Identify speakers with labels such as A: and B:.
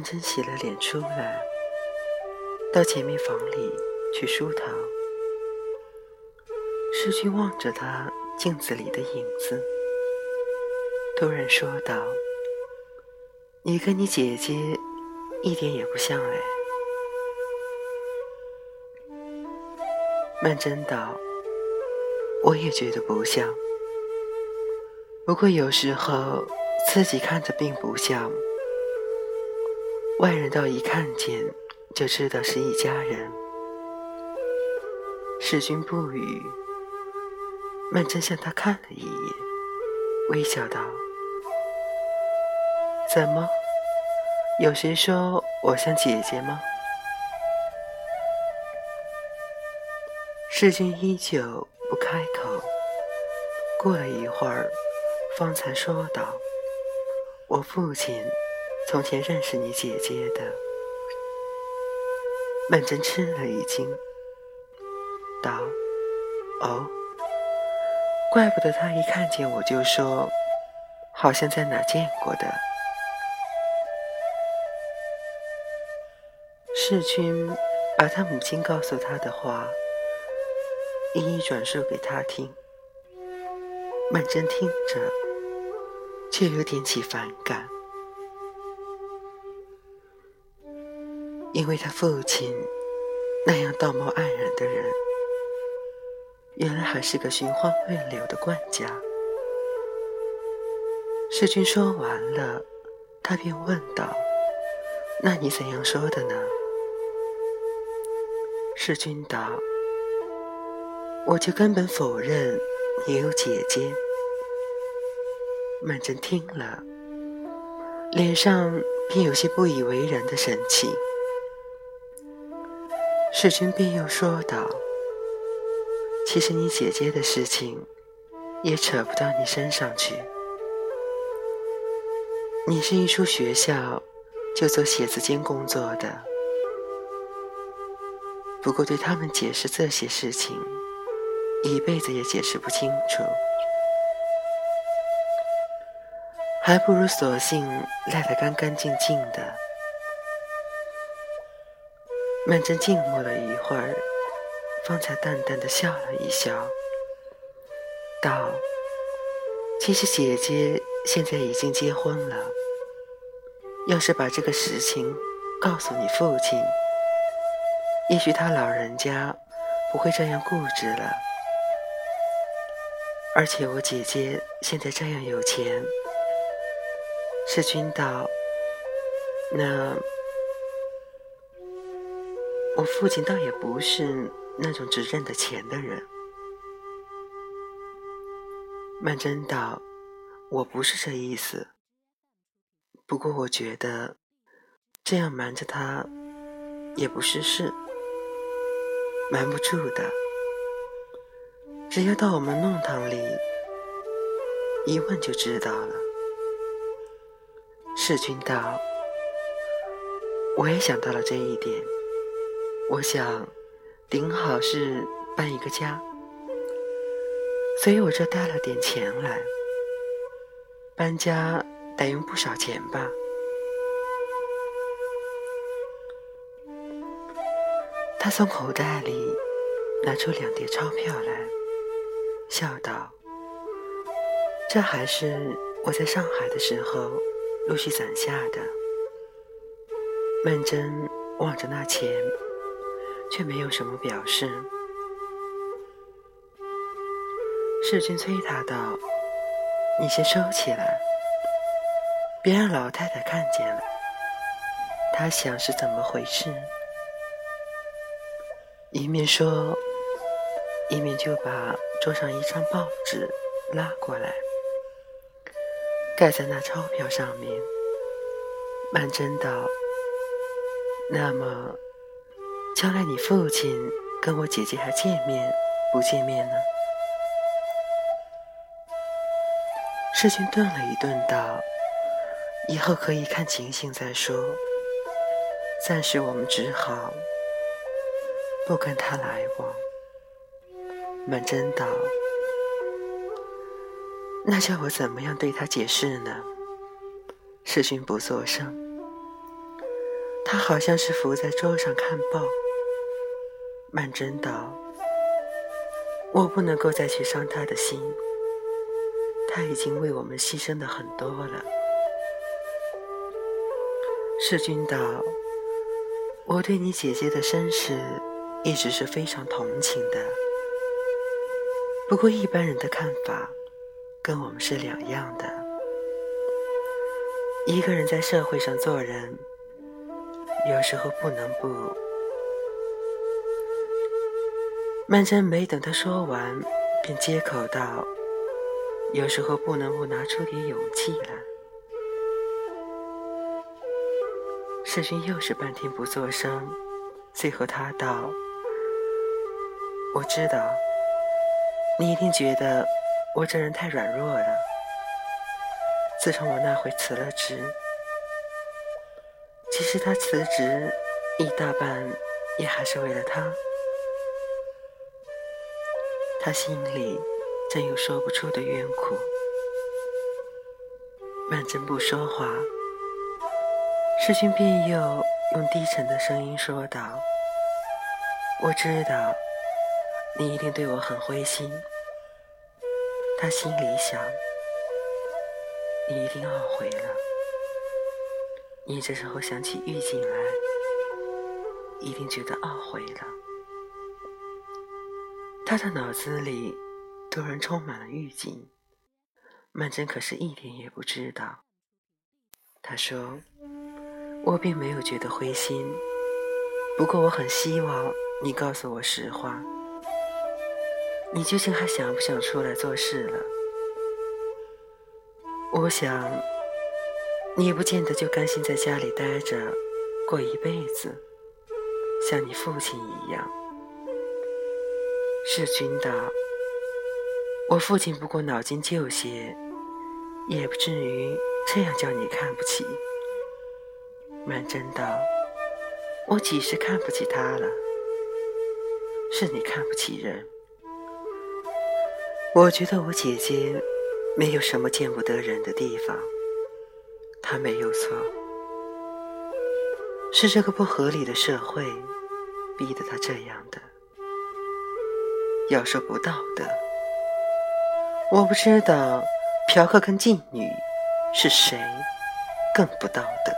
A: 曼桢洗了脸出来，到前面房里去梳头。世君望着他镜子里的影子，突然说道：“你跟你姐姐一点也不像哎。”曼桢道：“我也觉得不像，不过有时候自己看着并不像，外人倒一看见就知道是一家人。”世君不语。曼桢向他看了一眼，微笑道：“怎么？有谁说我像姐姐吗？”世君依旧不开口。过了一会儿，方才说道：“我父亲从前认识你姐姐的。”曼桢吃了一惊，道：“哦。”怪不得他一看见我就说，好像在哪见过的。世君把他母亲告诉他的话一一转述给他听。曼桢听着，却有点起反感，因为他父亲那样道貌岸然的人。原来还是个寻花问柳的惯家。世君说完了，他便问道：“那你怎样说的呢？”世君道：“我就根本否认你有姐姐。”曼桢听了，脸上便有些不以为然的神情。世君便又说道。其实你姐姐的事情也扯不到你身上去。你是一出学校就做写字间工作的，不过对他们解释这些事情，一辈子也解释不清楚，还不如索性赖得干干净净的。曼桢静默了一会儿。方才淡淡的笑了一笑，道：“其实姐姐现在已经结婚了。要是把这个实情告诉你父亲，也许他老人家不会这样固执了。而且我姐姐现在这样有钱，世君道，那我父亲倒也不是。”那种只认得钱的人，曼桢道：“我不是这意思。不过我觉得这样瞒着他也不是事，瞒不住的。只要到我们弄堂里一问就知道了。”世君道：“我也想到了这一点，我想。”顶好是搬一个家，所以我这带了点钱来。搬家得用不少钱吧？他从口袋里拿出两叠钞票来，笑道：“这还是我在上海的时候陆续攒下的。”曼桢望着那钱。却没有什么表示。世君催他道：“你先收起来，别让老太太看见了。他想是怎么回事？”一面说，一面就把桌上一张报纸拉过来，盖在那钞票上面。曼桢道：“那么。”将来你父亲跟我姐姐还见面不见面呢？世君顿了一顿，道：“以后可以看情形再说。暂时我们只好不跟他来往。”满真道：“那叫我怎么样对他解释呢？”世君不作声。他好像是伏在桌上看报。曼桢道：“我不能够再去伤他的心，他已经为我们牺牲的很多了。”世君道：“我对你姐姐的身世一直是非常同情的，不过一般人的看法跟我们是两样的。一个人在社会上做人，有时候不能不……”曼桢没等他说完，便接口道：“有时候不能不拿出点勇气来。”世君又是半天不作声，最后他道：“我知道，你一定觉得我这人太软弱了。自从我那回辞了职，其实他辞职一大半也还是为了他。他心里真有说不出的冤苦。”曼桢不说话。世君便又用低沉的声音说道：“我知道你一定对我很灰心。”他心里想：“你一定懊悔了。”你这时候想起狱警来，一定觉得懊悔了。他的脑子里突然充满了狱警，曼桢可是一点也不知道。他说。我并没有觉得灰心，不过我很希望你告诉我实话，你究竟还想不想出来做事了？我想，你不见得就甘心在家里待着过一辈子，像你父亲一样。世君道：“我父亲不过脑筋旧些，也不至于这样叫你看不起。”曼桢道：“我几时看不起他了？是你看不起人。我觉得我姐姐没有什么见不得人的地方，他没有错，是这个不合理的社会逼得他这样的。要说不道德，我不知道嫖客跟妓女是谁更不道德。”